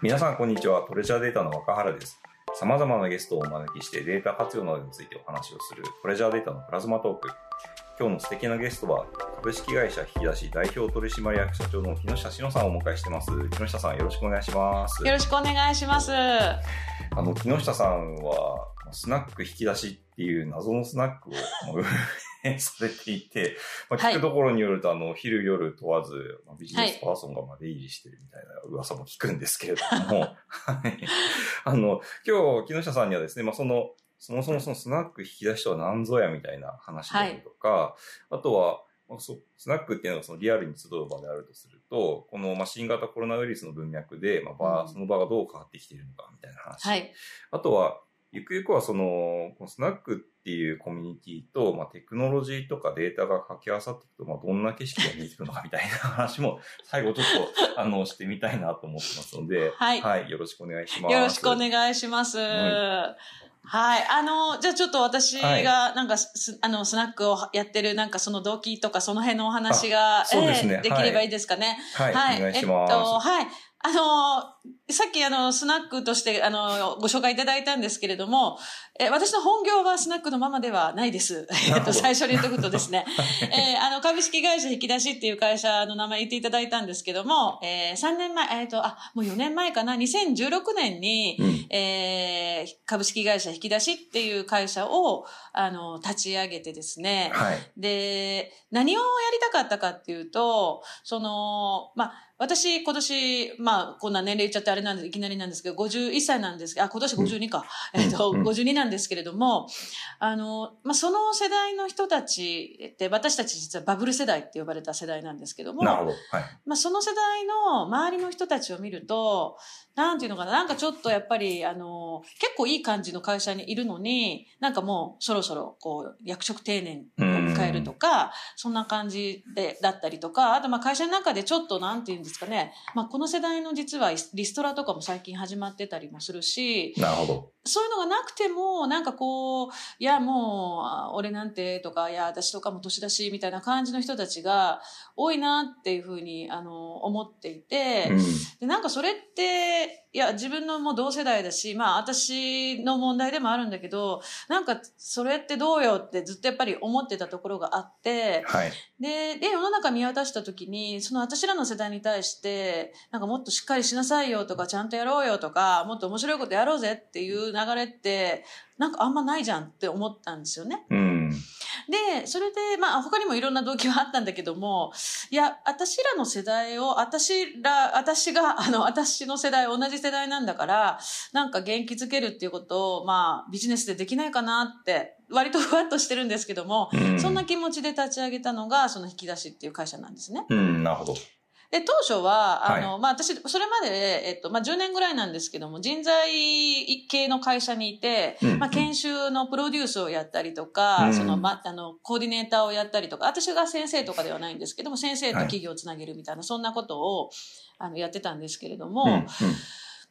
皆さん、こんにちは。トレジャーデータの若原です。様々なゲストをお招きしてデータ活用などについてお話をするトレジャーデータのプラズマトーク。今日の素敵なゲストは、株式会社引き出し代表取締役社長の木下志乃さんをお迎えしてます。木下さん、よろしくお願いします。よろしくお願いします。あの、木下さんは、スナック引き出しっていう謎のスナックを されていて、まあ、はい聞くところによると、あの、昼夜問わず、まあビジネスパーソンがまあ出入りしてるみたいな噂も聞くんですけれども、はい。あの、今日、木下さんにはですね、まあ、その、そもそもそのスナック引き出しとは何ぞやみたいな話だとか、あとは、まあそうスナックっていうのはそのリアルに集う場であるとすると、このまあ新型コロナウイルスの文脈で、まあ場うんその場がどう変わってきているのかみたいな話。はい。あとは、ゆくゆくはその、このスナックっていうコミュニティと、まあ、テクノロジーとかデータが掛け合わさっていくと、まあ、どんな景色が見えてくるのかみたいな話も、最後ちょっと、あの、してみたいなと思ってますので、はいよろしくお願いします。よろしくおい願いします。ははい。あの、じゃあちょっと私はいが、なんかす、あの、スナックをやってる、なんかその動機とか、その辺のお話が、そうですねええできればいいですかね。はい、お願いします。えっと、はい。あの、さっきあの、スナックとして、あの、ご紹介いただいたんですけれども、え、私の本業はスナックのママではないです。えっと、最初に言っとくとですね、えーあの、株式会社引き出しっていう会社の名前言っていただいたんですけども、えー、3年前、えっ、と、あ、もう4年前かな、2016年に、うん。えー株式会社引き出しっていう会社を、あの、立ち上げてですね、はい。で、何をやりたかったかっていうと、その、まあ、私、今年、まあ、こんな年齢言っちゃってあれなんで、いきなりなんですけど、51歳なんですあ、今年52か。うん えっと、うん52なんですけれども、あの、まあ、その世代の人たちって、私たち実はバブル世代って呼ばれた世代なんですけども、なるほど。はい。まあ、その世代の周りの人たちを見ると、なんていうのかな、なんかちょっとやっぱり、あの、結構いい感じの会社にいるのに、なんかもうそろそろ、こう、役職定年を迎えるとか、そんな感じで、だったりとか、あとまあ会社の中でちょっとなんていうんですかね、まあこの世代の実はリストラとかも最近始まってたりもするし、なるほど。そういうのがなくても、なんかこう、いや、もう、あ俺なんてとか、いや、私とかも年だし、みたいな感じの人たちが多いなっていうふうに、あの、思っていて、うん。で、なんかそれって、いや、自分のもう同世代だし、まあ私の問題でもあるんだけど、なんかそれってどうよってずっとやっぱり思ってたところがあって、はい。で、で、世の中見渡した時に、その私らの世代に対して、なんかもっとしっかりしなさいよとか、ちゃんとやろうよとか、もっと面白いことやろうぜっていう流れって、なんかあんまないじゃんって思ったんですよね。うん。で、それで、まあ他にもいろんな動機はあったんだけども、いや、私らの世代を、私ら、私が、あの、私の世代、同じ世代なんだから、なんか元気づけるっていうことを、まあビジネスでできないかなって、割とふわっとしてるんですけども、うん。そんな気持ちで立ち上げたのが、その引き出しっていう会社なんですね。うん、なるほど。で、当初は、あの、はまあ、私、それまで、えっと、まあ、10年ぐらいなんですけども、人材系の会社にいて、うんまあ、研修のプロデュースをやったりとか、うん。その、ま、あの、コーディネーターをやったりとか、私が先生とかではないんですけども、先生と企業をつなげるみたいな、そんなことを、あの、やってたんですけれども、うん。うん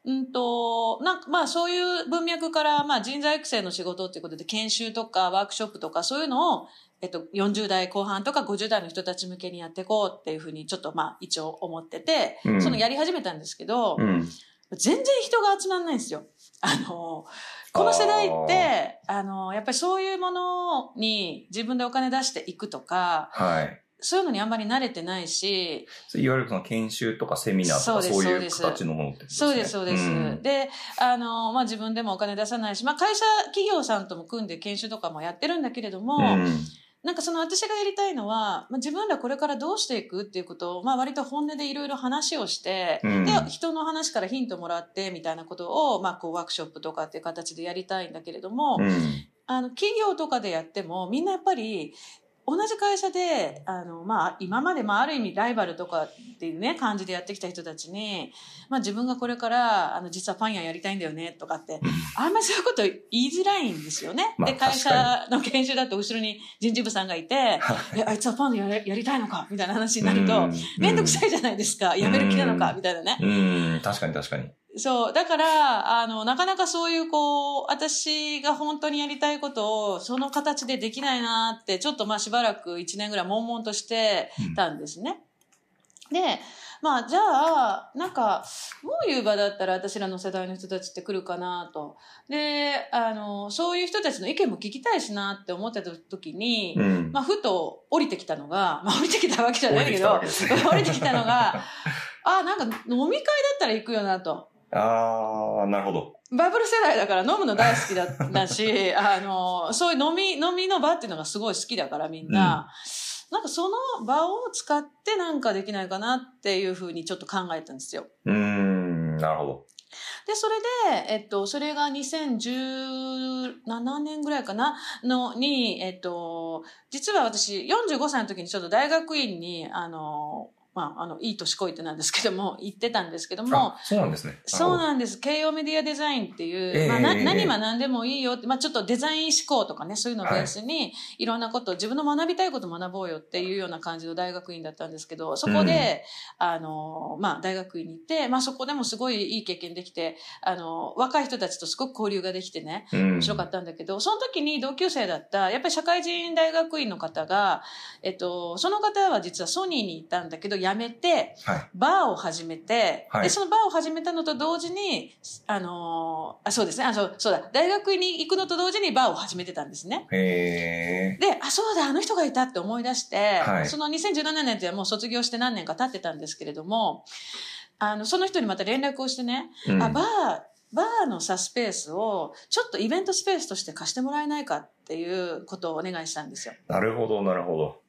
うんと、なんか、まあそういう文脈から、まあ人材育成の仕事っていうことで研修とかワークショップとかそういうのを、えっと、40代後半とか50代の人たち向けにやっていこうっていうふうにちょっとまあ一応思ってて、うんそのやり始めたんですけど、うん。全然人が集まんないんですよ。あの、この世代って、あの、やっぱりそういうものに自分でお金出していくとか、はい。そういうのにあんまり慣れてないし、いわゆるその研修とかセミナーとそうですかそういう形のものってことですね。そうです、そうです。んで、あの、まあ、自分でもお金出さないし、まあ、会社、企業さんとも組んで研修とかもやってるんだけれども、うん。なんかその私がやりたいのは、まあ、自分らこれからどうしていくっていうことを、まあ、割と本音でいろいろ話をして、うんで、人の話からヒントもらってみたいなことを、まあ、こう、ワークショップとかっていう形でやりたいんだけれども、うん。あの、企業とかでやっても、みんなやっぱり、同じ会社で、あの、まあ、今まで、まあ、ある意味ライバルとかっていうね、感じでやってきた人たちに、まあ、自分がこれから、あの、実はパン屋やりたいんだよね、とかって、あんまりそういうこと言いづらいんですよね。まあで、会社の研修だと後ろに人事部さんがいて、え、あいつはパンややりたいのか？みたいな話になると、めん。どくさいじゃないですか。辞める気なのか？みたいなね。うん、確かに確かに。そう。だから、あの、なかなかそういう、こう、私が本当にやりたいことを、その形でできないなって、ちょっとまあしばらく1年ぐらい悶々としてたんですね。で、まあ、じゃあ、なんか、どういう場だったら私らの世代の人たちって来るかなと。で、あの、そういう人たちの意見も聞きたいしなって思ってた時に、うん。まあ、ふと降りてきたのが、まあ、降りてきたわけじゃないけど、降り 降りてきたのが、あ、なんか飲み会だったら行くよなと。ああ、なるほど。バブル世代だから飲むの大好きだだし、あの、そういう飲み、飲みの場っていうのがすごい好きだからみんな、なんかその場を使ってなんかできないかなっていうふうにちょっと考えたんですよ。うーん、なるほど。で、それで、えっと、それが2017年ぐらいかなのに、えっと、実は私45歳の時にちょっと大学院に、あの、まあ、あの、いい年こいてなんですけども、行ってたんですけども、あ、そうなんですね。そうなんです。慶応メディアデザインっていう、ええまあ、何学んでもいいよって、まあ、ちょっとデザイン思考とかね、そういうのをベースに、い、ろんなことを自分の学びたいことを学ぼうよっていうような感じの大学院だったんですけど、そこで、あの、まあ、大学院に行って、まあ、そこでもすごいいい経験できて、あの、若い人たちとすごく交流ができてね、面白かったんだけど、その時に同級生だった、やっぱり社会人大学院の方が、えっと、その方は実はソニーに行ったんだけど、辞めて、はい。バーを始めて、はいで、そのバーを始めたのと同時に、あのーあ、そうですね、あ、そう、そうだ、大学に行くのと同時にバーを始めてたんですね。で、あ、そうだ、あの人がいたって思い出して、はいその2017年ってもう卒業して何年か経ってたんですけれども、あの、その人にまた連絡をしてね、うんあ、バー、バーのさ、スペースを、ちょっとイベントスペースとして貸してもらえないかっていうことをお願いしたんですよ。なるほど、なるほど。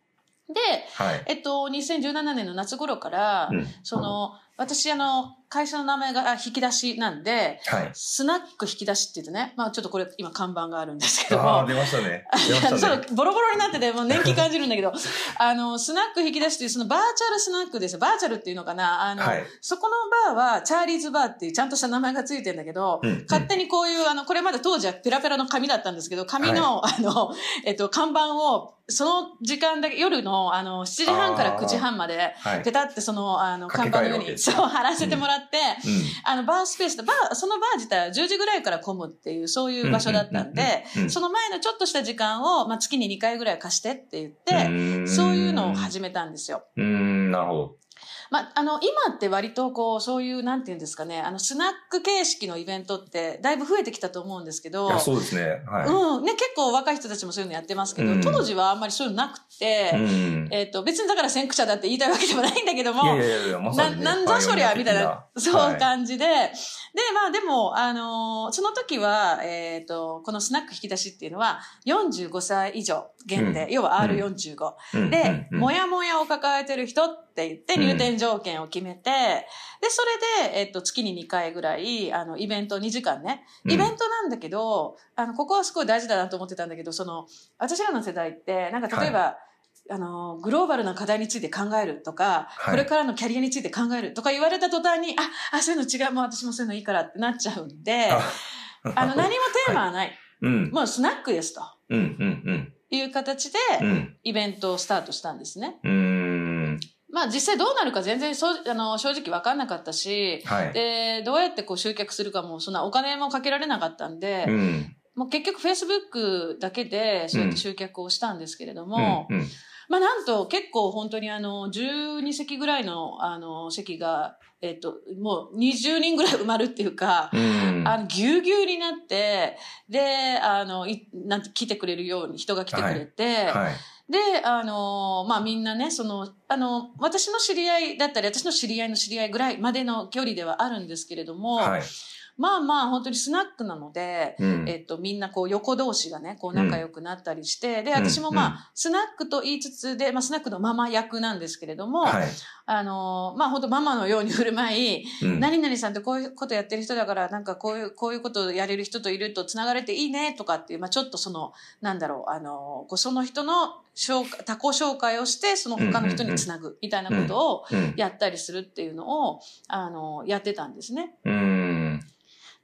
で、はい。えっと、2017年の夏頃から、うん。その、私、あの、会社の名前があ引き出しなんで、はい。スナック引き出しって言ってね、まあちょっとこれ今看板があるんですけどああ、も、出ましたね。出ましたね。そう、ボロボロになってて、もう年季感じるんだけど、あの、スナック引き出しっていう、そのバーチャルスナックですよ。バーチャルっていうのかなあの、はいそこのバーは、チャーリーズバーっていうちゃんとした名前がついてるんだけど、うん勝手にこういう、あの、これまで当時はペラペラの紙だったんですけど、紙の、あの、えっと、看板を、その時間だけ、夜の、あの、7時半から9時半まで、はい。ペタってその、あの、看板の上に、そう、貼らせてもらって、うん。あの、バースペースで、バー、そのバー自体は10時ぐらいから混むっていう、そういう場所だったんで、その前のちょっとした時間を、まあ、月に2回ぐらい貸してって言って、そういうのを始めたんですよ。うーん、なるほど。まあ、あの、今って割とこう、そういう、なんていうんですかね、あの、スナック形式のイベントって、だいぶ増えてきたと思うんですけど、そうですね。はい。うん、ね、結構若い人たちもそういうのやってますけど、うん当時はあんまりそういうのなくて、うん。えっ、と、別にだから先駆者だって言いたいわけでもないんだけども、いやいやいや、まさな、にね。なんだそりゃ、みたいな、そうはい感じで。で、まあでも、あのーその時は、えっ、と、このスナック引き出しっていうのは、45歳以上限定、うん要は R45。うんで、もやもやを抱えてる人って言って入店条件を決めて、で、それで、えっ、と、月に2回ぐらい、あの、イベント2時間ね。うんイベントなんだけど、あの、ここはすごい大事だなと思ってたんだけど、その、私らの世代って、なんか例えば、あの、グローバルな課題について考えるとか、はいこれからのキャリアについて考えるとか言われた途端に、あ、あ、そういうの違う、もう私もそういうのいいからってなっちゃうんで、あの、何もテーマはない。うん。もうスナックですとうん、うん、いう形で、うん。うん。イベントをスタートしたんですね。うーん。まあ実際どうなるか全然そうあの正直わかんなかったし、はい。で、どうやってこう集客するかも、そんなお金もかけられなかったんで、うん。もう結局 Facebook だけでそうやって集客をしたんですけれども、うん、うん。まあなんと結構本当にあの、12席ぐらいのあの、席が、えっと、もう20人ぐらい埋まるっていうか、うん。あの、ぎゅうぎゅうになって、で、あの、いなんて来てくれるように人が来てくれて、はい。で、あの、まあ、みんなね、その、あの、私の知り合いだったり、私の知り合いの知り合いぐらいまでの距離ではあるんですけれども、はい。まあまあ、本当にスナックなので、うん。えっと、みんなこう横同士がね、こう仲良くなったりして、で、うん私もまあ、うんスナックと言いつつで、まあ、スナックのママ役なんですけれども、はい。あの、まあ、本当ママのように振る舞い、うん何々さんってこういうことやってる人だから、なんかこういう、こういうことをやれる人といると繋がれていいねとかっていう、まあ、ちょっとその、なんだろう、あの、その人の紹介、他己紹介をして、その他の人につなぐみたいなことをうん。やったりするっていうのを、あの、やってたんですね。うん。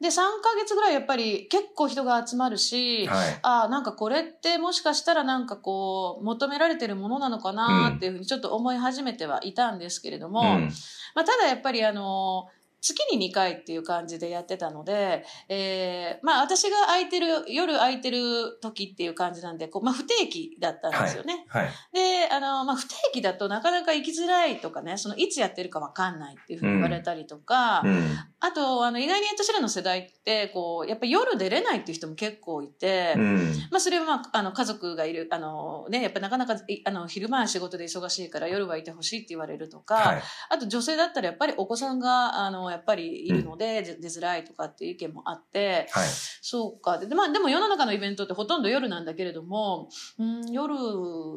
で、3ヶ月ぐらいやっぱり結構人が集まるし、はい。ああ、なんかこれってもしかしたらなんかこう、求められてるものなのかなっていうふうにちょっと思い始めてはいたんですけれども、うん。まあ、ただやっぱりあの、月に2回っていう感じでやってたので、えー、まあ私が空いてる、夜空いてる時っていう感じなんで、こう、まあ不定期だったんですよね。はい。で、あの、まあ不定期だとなかなか行きづらいとかね、そのいつやってるかわかんないっていうふうに言われたりとか、うん。あと、あの、意外に私らの世代って、こう、やっぱり夜出れないっていう人も結構いて、うん。まあ、それはまあ、あの、家族がいる、あの、ね、やっぱなかなか、いあの、昼間は仕事で忙しいから夜はいてほしいって言われるとか、はい。あと女性だったらやっぱりお子さんが、あの、やっぱりいるので、出出づらいとかっていう意見もあって、はい。そうか。で、まあ、でも世の中のイベントってほとんど夜なんだけれども、うん、夜、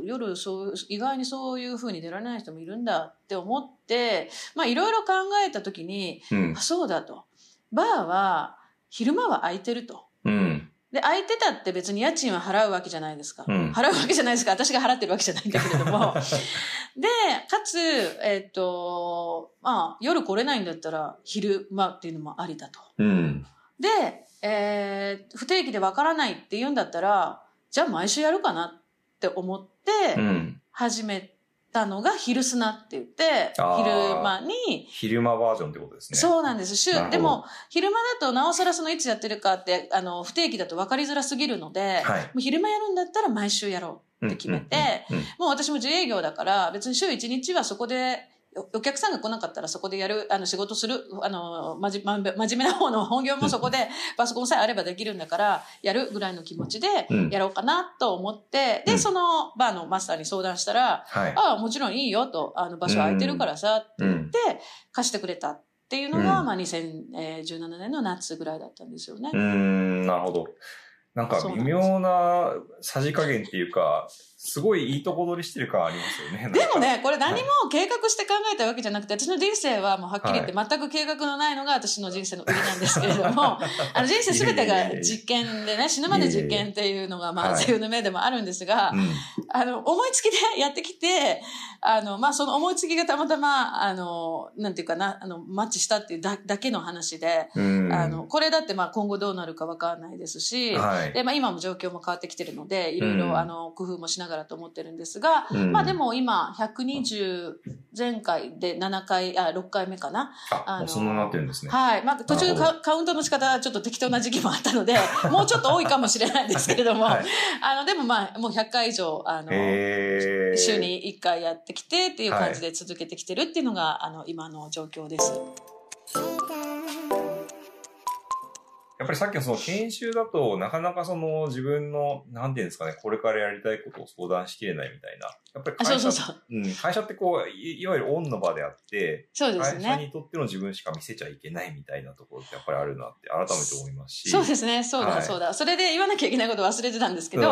夜、そう、意外にそういう風に出られない人もいるんだって思って、まあ、いろいろ考えたときに、うんあ、。そうだと。バーは、昼間は空いてると。うん。で、空いてたって別に家賃は払うわけじゃないですか。うん払うわけじゃないですか。私が払ってるわけじゃないんだけれども。で、かつ、えっ、と、まあ、夜来れないんだったら昼間っていうのもありだと。うん。で、えー不定期でわからないって言うんだったら、じゃあ毎週やるかなって思ってうん。始めたのが昼砂って言って、昼間に、昼間バージョンってことですね。そうなんです。週でも、昼間だとなおさらそのいつやってるかって、あの、不定期だと分かりづらすぎるので、はい。もう昼間やるんだったら毎週やろうって決めて、もう私も自営業だから、別に週1日はそこで、おお客さんが来なかったらそこでやる、あの仕事する、あの、まじ、まんべ真面目な方の 本業もそこで パソコンさえあればできるんだから、やるぐらいの気持ちでうんやろうかなと思って、で、うんそのバーのマスターに相談したら、はい。ああ、もちろんいいよと、あの場所空いてるからさって言って、貸してくれたっていうのが、うんまあ2017年の夏ぐらいだったんですよね。うーん、なるほど。なんか微妙なさじ加減っていうか、すごいいいとこ取りしてる感ありますよね。でもね、これ何も計画して考えたわけじゃなくて、私の人生はもうはっきり言っては全く計画のないのが私の人生の売りなんですけれども、あの人生すべてが実験でね、死ぬまで実験っていうのがまあはい自由の目でもあるんですが、うん。あの、思いつきでやってきて、あの、まあその思いつきがたまたま、あの、なんていうかな、あの、マッチしたっていうだだけの話で、うん。あの、これだってまあ今後どうなるかわかんないですし、はい。で、まあ今も状況も変わってきてるので、いろいろ、うんあの、工夫もしながらと思ってるんですが、うんまあで、も今、120前回で7回、あ、6回目かな？あ、あのそんななってるんですね。はい。まあ途中カカウントの仕方はちょっと適当な時期もあったので、もうちょっと多いかもしれないですけれども、はいあの、でもまあ、もう100回以上、あの、えー、週に1回やってきてっていう感じで続けてきてるっていうのが、あの、今の状況です。ぱりさっきのその研修だと、なかなかその自分の、なんていうんですかね、これからやりたいことを相談しきれないみたいな。やっぱりあ、会社そうん、会社ってこうい、いわゆるオンの場であって、そうです会社ね。にとっての自分しか見せちゃいけないみたいなところってやっぱりあるなって改めて思いますし。そうですね。そうだ、はいそうだ。それで言わなきゃいけないこと忘れてたんですけあど。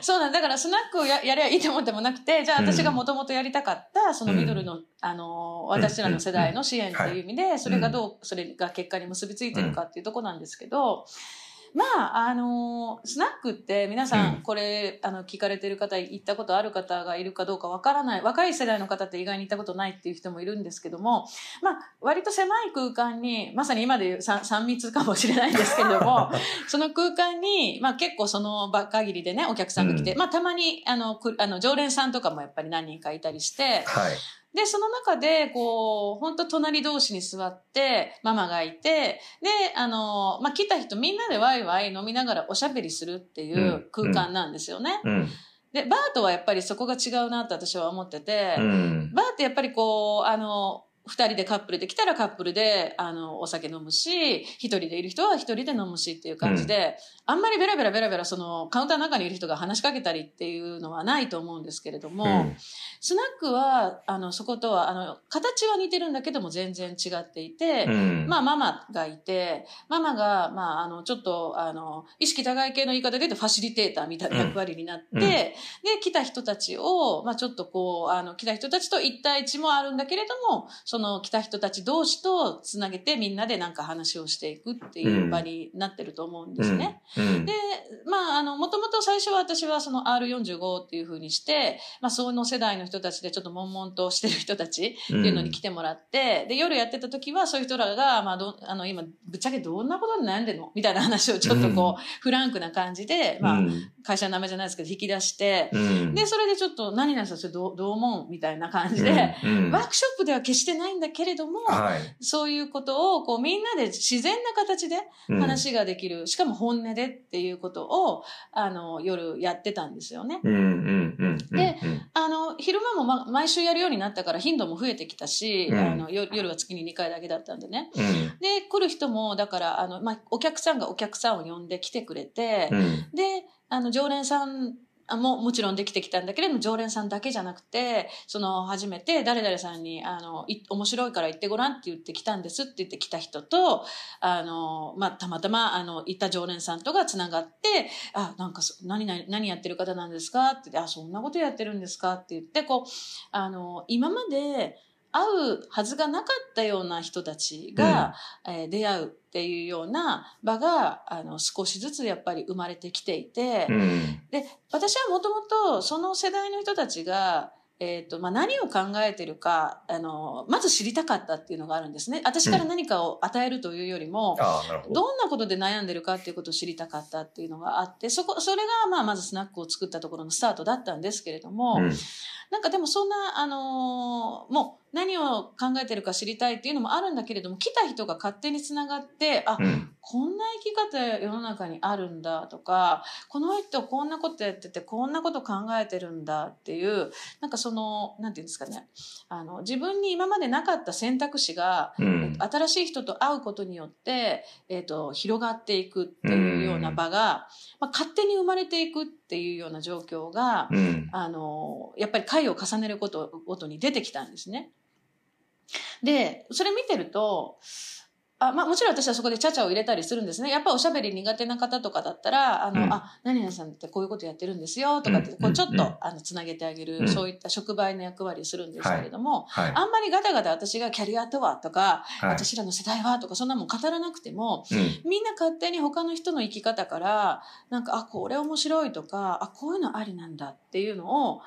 そうなんだ。だからスナックをややりゃいいと思ってもなくて、じゃあうん私がもともとやりたかった、そのミドルの、あの、私らの世代の支援っていう意味で、それがどう、それが結果に結びついてるかっていうところなんですけど、まあ、あの、スナックって皆さうんん、これ、あの、聞かれてる方、行ったことある方がいるかどうかわからない、若い世代の方って意外に行ったことないっていう人もいるんですけども、まあ、割と狭い空間に、まさに今でいう3 3密かもしれないんですけれども、その空間に、まあ結構その場限りでね、お客さんが来て、うんまあたまに、あの、くあの、常連さんとかもやっぱり何人かいたりして、はい。で、その中で、こう、本当隣同士に座って、ママがいて、で、あの、まあ来た人みんなでワイワイ飲みながらおしゃべりするっていう空間なんですよね。うん。で、バーとはやっぱりそこが違うなって私は思ってて、うん。バーってやっぱりこう、あの、二人でカップルで来たらカップルで、あの、お酒飲むし、一人でいる人は一人で飲むしっていう感じで、あんまりベラベラベラベラその、カウンターの中にいる人が話しかけたりっていうのはないと思うんですけれども、うん。スナックは、あの、そことは、あの、形は似てるんだけども全然違っていて、うん。まあ、ママがいて、ママが、まあ、あの、ちょっと、あの、意識高い系の言い方で言うとファシリテーターみたいな役割になって、うん。で、来た人たちを、まあ、ちょっとこう、あの、来た人たちと一対一もあるんだけれども、その来た人たち同士とつなげてみんなでなんか話をしていくっていう場になってると思うんですね。うん。で、まあ、あの、もともと最初は私はその R45 っていう風にして、まあ、その世代の人たちでちょっと悶々としてる人たちっていうのに来てもらって、で、夜やってた時はそういう人らが、まあ、ど、あの、今、ぶっちゃけどんなことに悩んでるの？みたいな話をちょっとこう、フランクな感じで、まあ、うん。会社の名前じゃないですけど、引き出して、うん。で、それでちょっと、何々さんそれどうどう思う？みたいな感じで、うん、ワークショップでは決してないないんだけれども、はい。そういうことをこうみんなで自然な形でうん話ができる、しかも本音でっていうことを、あの、夜やってたんですよね。うんうんうんうん。でうんあの、昼間も、ま、毎週やるようになったから頻度も増えてきたし、うんあのよ夜は月に2回だけだったんでね。うんで、来る人も、だから、あの、ま、お客さんがお客さんを呼んで来てくれて、うんで、あの、常連さんあももちろんできてきたんだけれども、常連さんだけじゃなくて、その、初めて誰々さんに、あの、面白いから行ってごらんって言ってきたんですって言ってきた人と、あの、まあ、たまたま、あの、行った常連さんとが繋がって、あ、なんかそ、何々、何やってる方なんですかってって、あ、そんなことやってるんですかって言って、こう、あの、今まで会うはずがなかったような人たちが、えー出会うっていうような場が、あの、少しずつやっぱり生まれてきていて、うんで、私はもともとその世代の人たちが、えっ、と、まあ、何を考えてるか、あの、まず知りたかったっていうのがあるんですね。私から何かを与えるというよりも、ああ、なるほど。どんなことで悩んでるかっていうことを知りたかったっていうのがあって、そこ、それが、まあ、まずスナックを作ったところのスタートだったんですけれども、うんなんかでもそんな、あのーもう何を考えてるか知りたいっていうのもあるんだけれども、来た人が勝手につながって、あ、うん。こんな生き方世の中にあるんだとか、この人こんなことやってて、こんなこと考えてるんだっていう、なんかその、なんていうんですかね、あの、自分に今までなかった選択肢が、うん。新しい人と会うことによって、えっ、と、広がっていくっていうような場が、まあ、勝手に生まれていくっていうような状況が、うん。あの、やっぱり回を重ねることごとに出てきたんですね。で、それ見てると、あまあ、もちろん私はそこでチャチャを入れたりするんですね。やっぱおしゃべり苦手な方とかだったら、あの、うん。あ、何々さんってこういうことやってるんですよ、とかって、うん。こうちょっと、うん。あの、つなげてあげる、うん。そういった触媒の役割をするんですけれども、はい。あんまりガタガタ私がキャリアとはとか、はい。私らの世代はとか、そんなもん語らなくても、うん。みんな勝手に他の人の生き方から、なんか、あ、これ面白いとか、あ、こういうのありなんだっていうのを、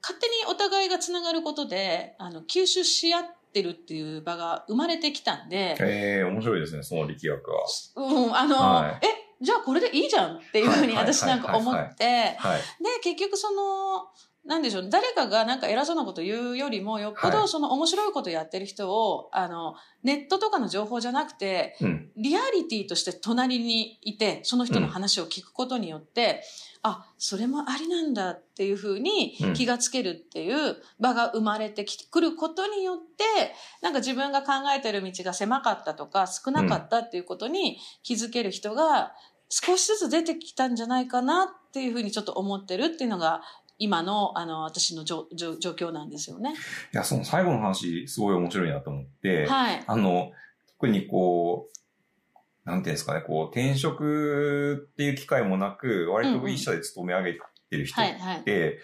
勝手にお互いがつながることで、あの、吸収し合ってるっていう場が生まれてきたんで、ええ面白いですね、その力学は。うん、あの、はいえ、じゃあこれでいいじゃんっていうふうに私なんか思って、はい。で、結局その、なんでしょう、誰かがなんか偉そうなこと言うよりも、よっぽどはい。その面白いことやってる人を、あの、ネットとかの情報じゃなくて、うん。リアリティとして隣にいて、その人の話を聞くことによって、あ、それもありなんだっていうふうにうん。気がつけるっていう場が生まれてきくることによって、なんか自分が考えてる道が狭かったとか少なかったっていうことに気づける人が少しずつ出てきたんじゃないかなっていうふうにちょっと思ってるっていうのが今のあの私の状況なんですよね。いや、その最後の話、すごい面白いなと思って、はい。あの、特にこう、なんていうんですかね、こう、転職っていう機会もなく、割と一社で勤め上げてる人っはい。はい。て、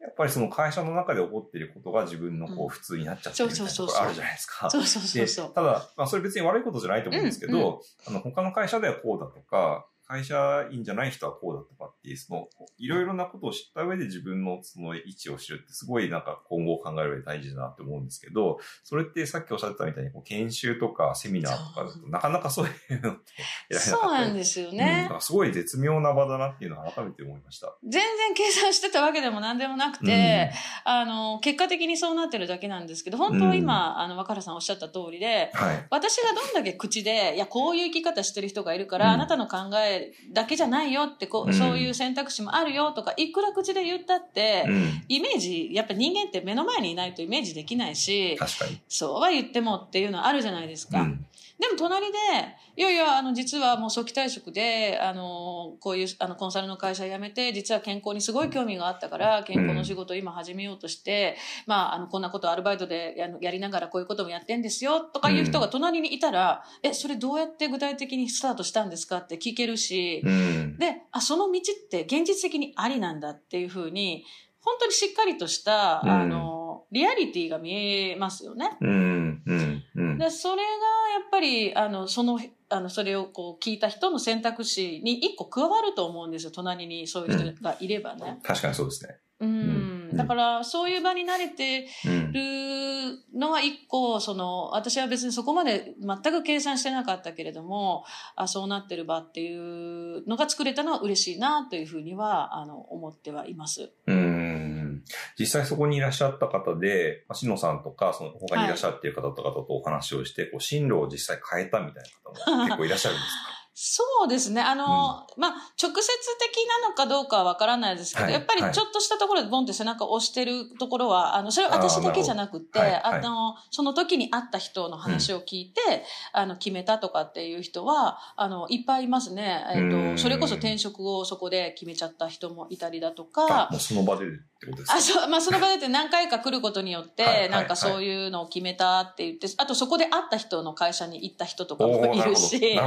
やっぱりその会社の中で起こっていることが自分のこうんう普通になっちゃってるみたいなところあるじゃないですか。そうそうそうそう。でただ、まあ、それ別に悪いことじゃないと思うんですけど、あの、他の会社ではこうだとか、会社員じゃない人はこうだとかっていう、その、いろいろなことを知った上で自分のその位置を知るってすごいなんか今後を考える上で大事だなって思うんですけど、それってさっきおっしゃってたみたいにこう研修とかセミナーとかだとなかなかそういうのって得られなそうかったりなんですようんか。らすごい絶妙な場だなっていうのを改めて思いました。全然計算してたわけでも何でもなくて、あの、結果的にそうなってるだけなんですけど、本当は今、あの、若原さんおっしゃった通りで、はい。私がどんだけ口で、いや、こういう生き方してる人がいるから、うんあなたの考えだけじゃないよってこう、うんそういう選択肢もあるよとか、いくら口で言ったって、うん。イメージ、やっぱ人間って目の前にいないとイメージできないし。そうは言ってもっていうのはあるじゃないですか。うん。でも隣で、いやいや、あの、実はもう早期退職で、あの、こういう、あの、コンサルの会社辞めて、実は健康にすごい興味があったから、健康の仕事を今始めようとして、まあ、あの、こんなことアルバイトでややりながらこういうこともやってんですよ、とかいう人が隣にいたら、え、それどうやって具体的にスタートしたんですかって聞けるし、うん。で、あ、その道って現実的にありなんだっていうふうに、本当にしっかりとした、うんあの、リアリティが見えますよね。うん。うん。うん。で、それがやっぱり、あの、その、あの、それをこう聞いた人の選択肢に一個加わると思うんですよ。隣にそういう人がいればね。確かにそうですね。うん。うんだから、そういう場に慣れてうん。るのは一個、その、私は別にそこまで全く計算してなかったけれども、あそうなってる場っていうのが作れたのは嬉しいなというふうには、あの、思ってはいます。うん。実際そこにいらっしゃった方で、ましのさんとか、その他にいらっしゃっている方とかとお話をして、こう進路を実際変えたみたいな方も結構いらっしゃるんですか？そうですね。あの、うん、まあ、直接的なのかどうかはわからないですけど、はい、やっぱりちょっとしたところでボンって背中を押してるところは、あの、それは私だけじゃなくて、ああの、その時に会った人の話を聞いて、うん、あの、決めたとかっていう人は、あの、いっぱいいますね。えっ、ー、と、それこそ転職をそこで決めちゃった人もいたりだとか。その場でってことですか？あ、そう、まあ、その場でって何回か来ることによって、なんかそういうのを決めたって言って、あとそこで会った人の会社に行った人とかもいるし、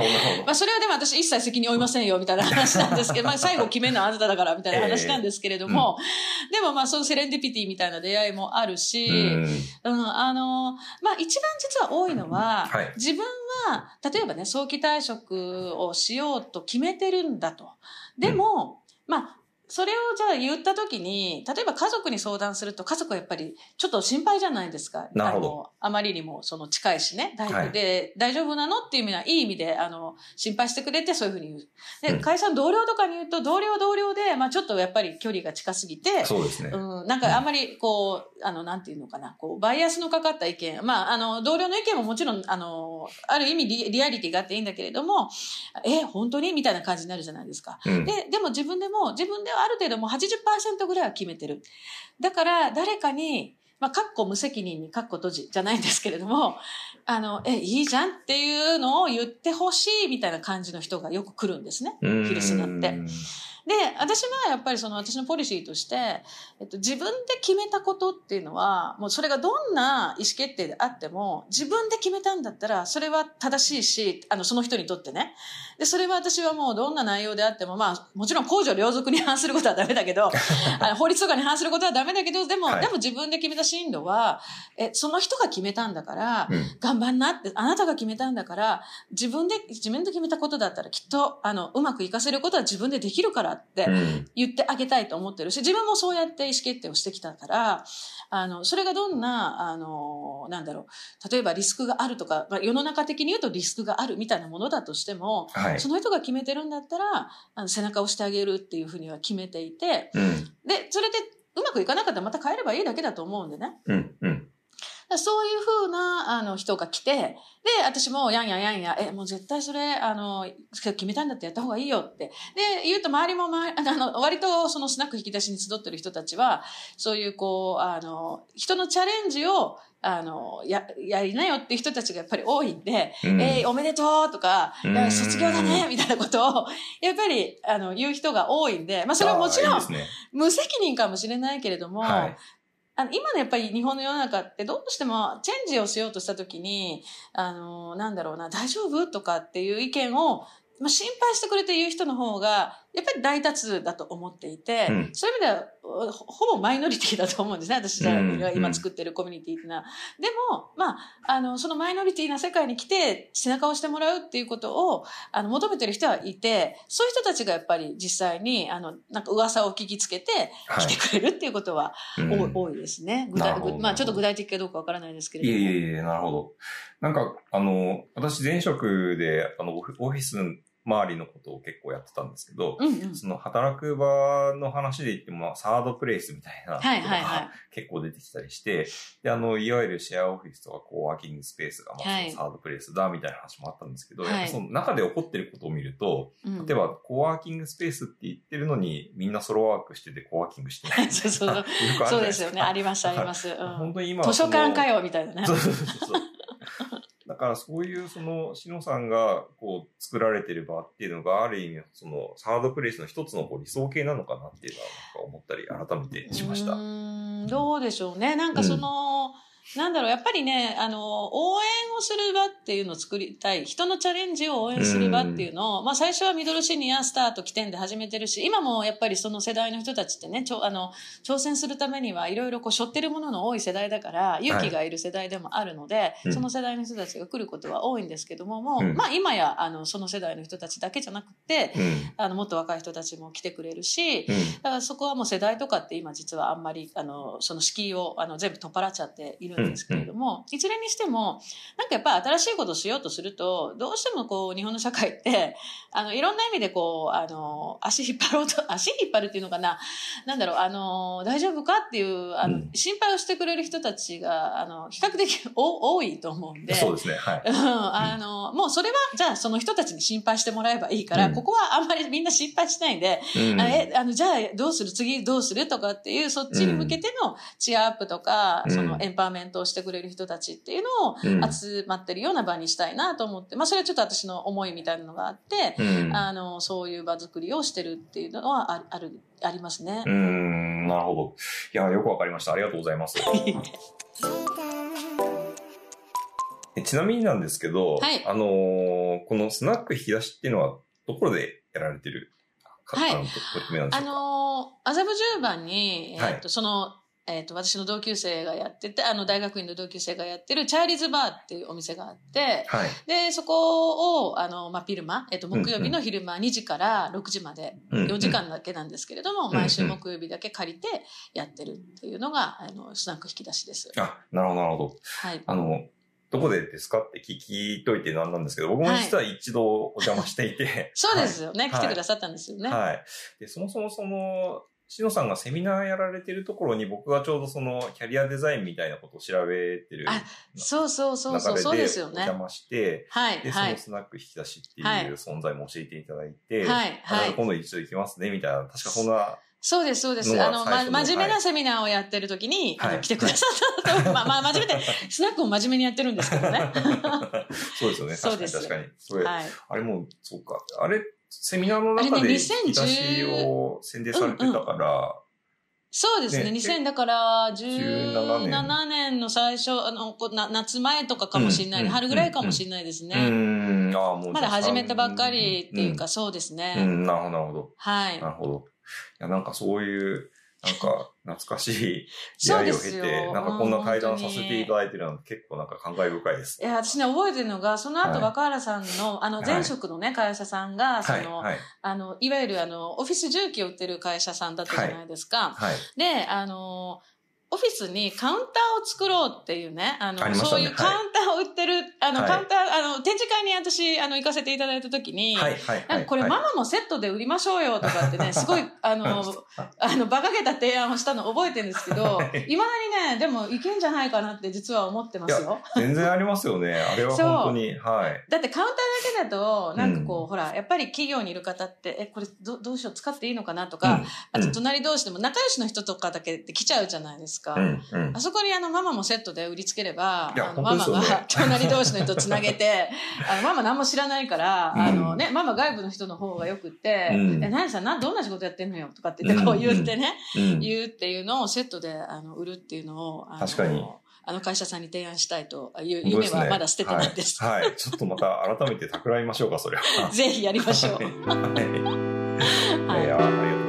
まあ、それはでも私一切責任負いませんよ、みたいな話なんですけど、まあ、最後決めるのはあなただから、みたいな話なんですけれども、えーうん、でもまあ、そういうセレンディピティみたいな出会いもあるし、うん、うん、あの、まあ、一番実は多いのは、はい、自分は、例えばね、早期退職をしようと決めてるんだと。でも、まあ、それをじゃあ言った時に、例えば家族に相談すると家族はやっぱりちょっと心配じゃないですか。なるほど。あまりにもその近いしね。大丈夫で、はい、大丈夫なのっていう意味はいい意味で、あの、心配してくれてそういうふうに言う。で、うん、会社の同僚とかに言うと、同僚同僚で、まあちょっとやっぱり距離が近すぎて、そうですね。うん、なんかあんまりこう、あの、なんていうのかな、こう、バイアスのかかった意見。まあ、あの、同僚の意見ももちろん、あの、ある意味リリアリティがあっていいんだけれども、え、本当に？みたいな感じになるじゃないですか。うん、で、でも自分でも、自分ではある程度も80%ぐらいは決めてる。だから、誰かに、まあ、かっこ無責任にかっこ閉じじゃないんですけれども、あの、え、いいじゃんっていうのを言ってほしいみたいな感じの人がよく来るんですね。ヒルスナって。で、私はやっぱりその私のポリシーとして、えっと、自分で決めたことっていうのは、もうそれがどんな意思決定であっても、自分で決めたんだったら、それは正しいし、あの、その人にとってね。で、それは私はもうどんな内容であっても、まあ、もちろん公序良俗に反することはダメだけど、あの法律とかに反することはダメだけど、でも、はい、でも自分で決めた進路は、え、その人が決めたんだから、うん、頑張んなって、あなたが決めたんだから、自分で、自分で決めたことだったら、きっと、あの、うまくいかせることは自分でできるからって言ってあげたいと思ってるし、自分もそうやって意思決定をしてきたから、あの、それがどんな、あの、なんだろう、例えばリスクがあるとか、まあ、世の中的に言うとリスクがあるみたいなものだとしても、はい、その人が決めてるんだったら、あの背中を押してあげるっていうふうには決めていて、うん、で、それでうまくいかなかったらまた変えればいいだけだと思うんでね。うんうんそういうふうな、あの、人が来て、で、私も、やんやんやんや、え、もう絶対それ、あの、決めたんだってやった方がいいよって。で、言うと周りも、ま、あの、割とそのスナック引き出しに集ってる人たちは、そういう、こう、あの、人のチャレンジを、あの、や、やりなよっていう人たちがやっぱり多いんで、うん、えー、おめでとうとか、卒業だねみたいなことを、やっぱり、あの、言う人が多いんで、まあそれはもちろん、無責任かもしれないけれども、はい、あの、今のやっぱり日本の世の中ってどうしてもチェンジをしようとした時に、あの、なんだろうな、大丈夫？とかっていう意見を、まあ、心配してくれて言う人の方が、やっぱり大多数だと思っていて、うん、そういう意味では、ほぼマイノリティだと思うんですね。私が今作ってるコミュニティっていうのは。でも、まあ、あの、そのマイノリティな世界に来て背中を押してもらうっていうことを、あの、求めてる人はいて、そういう人たちがやっぱり実際に、あの、なんか噂を聞きつけて来てくれるっていうことは、はい、多いですね。具体まあ、ちょっと具体的かどうかわからないですけれども。いえいえいえ、なるほど。なんか、あの、私前職で、あの、オフィス周りのことを結構やってたんですけど、うんうん、その働く場の話で言っても、まあ、サードプレイスみたいなことが結構出てきたりして、で、あの、いわゆるシェアオフィスとかコーワーキングスペースが、まあ、サードプレイスだみたいな話もあったんですけど、はい、やっぱその中で起こってることを見ると、例えば、コーワーキングスペースって言ってるのに、みんなソロワークしててコーワーキングしてない。そうそう。そうですよね。あります、あります。うん、本当に今図書館かよ、みたいなね。そうそうそうそう。だからそういうその、しのさんがこう作られてる場っていうのがある意味そのサードプレイスの一つのこう理想形なのかなっていうのは思ったり改めてしました。うん、どうでしょうね。なんかその、うんなんだろう、やっぱりね、あの、応援をする場っていうのを作りたい。人のチャレンジを応援する場っていうのを、まあ最初はミドルシニアスタート起点で始めてるし、今もやっぱりその世代の人たちってね、ちょあの、挑戦するためにはいろいろこう、背負ってるものの多い世代だから、勇気がいる世代でもあるので、はい、その世代の人たちが来ることは多いんですけども、もう、うん、まあ今や、あの、その世代の人たちだけじゃなくて、うん、あの、もっと若い人たちも来てくれるし、だからそこはもう世代とかって今実はあんまり、あの、その敷居を、あの、全部取っ払っちゃっているるんですけれども、いずれにしても、なんかやっぱり新しいことをしようとすると、どうしてもこう、日本の社会って、あの、いろんな意味でこう、あの、足引っ張ろうと、足引っ張るっていうのかな、なんだろう、あの、大丈夫かっていう、あの、心配をしてくれる人たちが、あの、比較的 お多いと思うんで。そうですね、はい。うん、あの、もうそれは、じゃあその人たちに心配してもらえばいいから、ここはあんまりみんな心配しないで、あえ、あの、じゃあどうする？次どうする？とかっていう、そっちに向けてのチアアップとか、そのエンパワーメントをしてくれる人たちっていうのを集まってるような場にしたいなと思って、まあそれはちょっと私の思いみたいなのがあって、あの、そういう場作りをしてるっていうのはあある、ありますね。うん、なるほど。いや、よくわかりました。ありがとうございます。ちなみになんですけど、はい、あのー、このスナック引き出しっていうのは、どこでやられてるはい。あのー、麻布十番に、えー、っと、その、えっ、と、私の同級生がやってて、あの、大学院の同級生がやってる、チャーリーズバーっていうお店があって、はい、で、そこを、あの、まあ、昼間、えっ、と、木曜日の昼間2時から6時まで、4時間だけなんですけれども、毎週木曜日だけ借りてやってるっていうのが、あの、スナック引き出しです。あ、なるほど、なるほど。はい。あの、どこでですかって聞きといてなんなんですけど、僕も実は一度お邪魔していて。はい、そうですよね、はい、来てくださったんですよね。はい。で、そもそもその、しのさんがセミナーやられてるところに僕がちょうどそのキャリアデザインみたいなことを調べてる。あ、そうそうそうそう、そうですよね。お邪魔して、はい。で、そのスナック引き出しっていう存在も教えていただいて、はい。はい。今度一度行きますね、みたいな、確かそんなそうです、そうです。あの、ま、真面目なセミナーをやってる時に、はい、あの、来てくださったと。まあ、まあ、真面目で、スナックも真面目にやってるんですけどね。そうですよね。そうです。確かに。それ、はい、あれも、そうか。あれ、セミナーの中で、引き出しを宣伝されてたから、そうですね。ね2000だから、17年の最初、あの、な夏前とかかもしれない、うん、春ぐらいかもしれないですね。うん、あもうまだ始めたばっかりっていうか、そうですね。うん、なるほど、なるほど。はい。なるほど。や、なんかそういう、なんか懐かしい 出会いを経て、なんかこんな対談させていただいてるの結構なんか感慨深いです。いや、私ね、覚えてるのが、その後若原さんの、あの、前職のね、会社さんが、その、あの、いわゆるあの、オフィス重機を売ってる会社さんだったじゃないですか。はい。で、あの、オフィスにカウンターを作ろうっていうね、あの、ね、そういうカウンターを売ってる、はい、あの、カウンター、あの、展示会に私、あの、行かせていただいたときに、はい、はい、なんかこれママもセットで売りましょうよとかってね、すごい、あの、あの、馬鹿げた提案をしたの覚えてるんですけど、いまだにね、でもいけんじゃないかなって実は思ってますよ。全然ありますよね。あれは本当に。はい。だってカウンターだけだと、なんかこう、うん、ほら、やっぱり企業にいる方って、え、これどどうしよう、使っていいのかなとか、うん、あと隣同士でも仲良しの人とかだけって来ちゃうじゃないですか。うんうん。そこにあのママもセットで売りつければ、あのママが 隣同士の人つなげて、あのママ何も知らないから、あのね、ママ外部の人の方がよくって、え、何さん、な、どんな仕事やってんのよ？とかって言ってこう言ってね、言うっていうのをセットであの売るっていうのを、確かに。あの会社さんに提案したいという夢はまだ捨ててないです。はい。ちょっとまた改めて企みましょうか、それは。ぜひやりましょう。はい。ありがとう